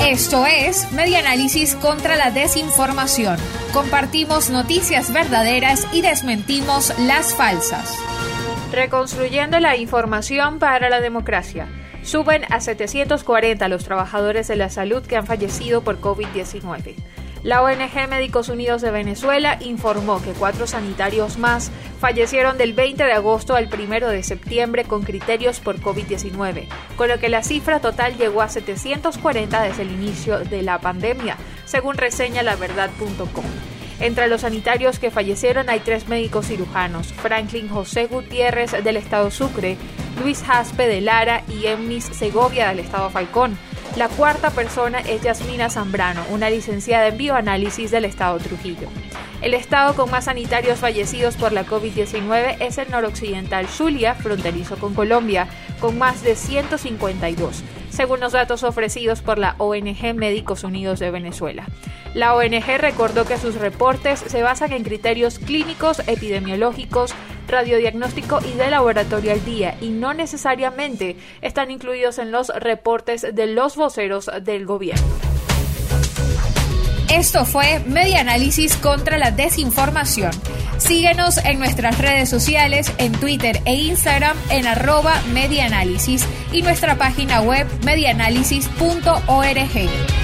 Esto es Media Análisis contra la Desinformación. Compartimos noticias verdaderas y desmentimos las falsas. Reconstruyendo la información para la democracia. Suben a 740 los trabajadores de la salud que han fallecido por COVID-19. La ONG Médicos Unidos de Venezuela informó que cuatro sanitarios más fallecieron del 20 de agosto al 1 de septiembre con criterios por COVID-19, con lo que la cifra total llegó a 740 desde el inicio de la pandemia, según reseña laverdad.com. Entre los sanitarios que fallecieron hay tres médicos cirujanos, Franklin José Gutiérrez del estado Sucre, Luis Jaspe de Lara y Emmis Segovia del estado Falcón. La cuarta persona es Yasmina Zambrano, una licenciada en bioanálisis del estado Trujillo. El estado con más sanitarios fallecidos por la COVID-19 es el noroccidental Zulia, fronterizo con Colombia, con más de 152, según los datos ofrecidos por la ONG Médicos Unidos de Venezuela. La ONG recordó que sus reportes se basan en criterios clínicos, epidemiológicos, radiodiagnóstico y de laboratorio al día y no necesariamente están incluidos en los reportes de los voceros del gobierno. Esto fue Media Análisis contra la Desinformación. Síguenos en nuestras redes sociales, en Twitter e Instagram en arroba medianálisis y nuestra página web medianálisis.org.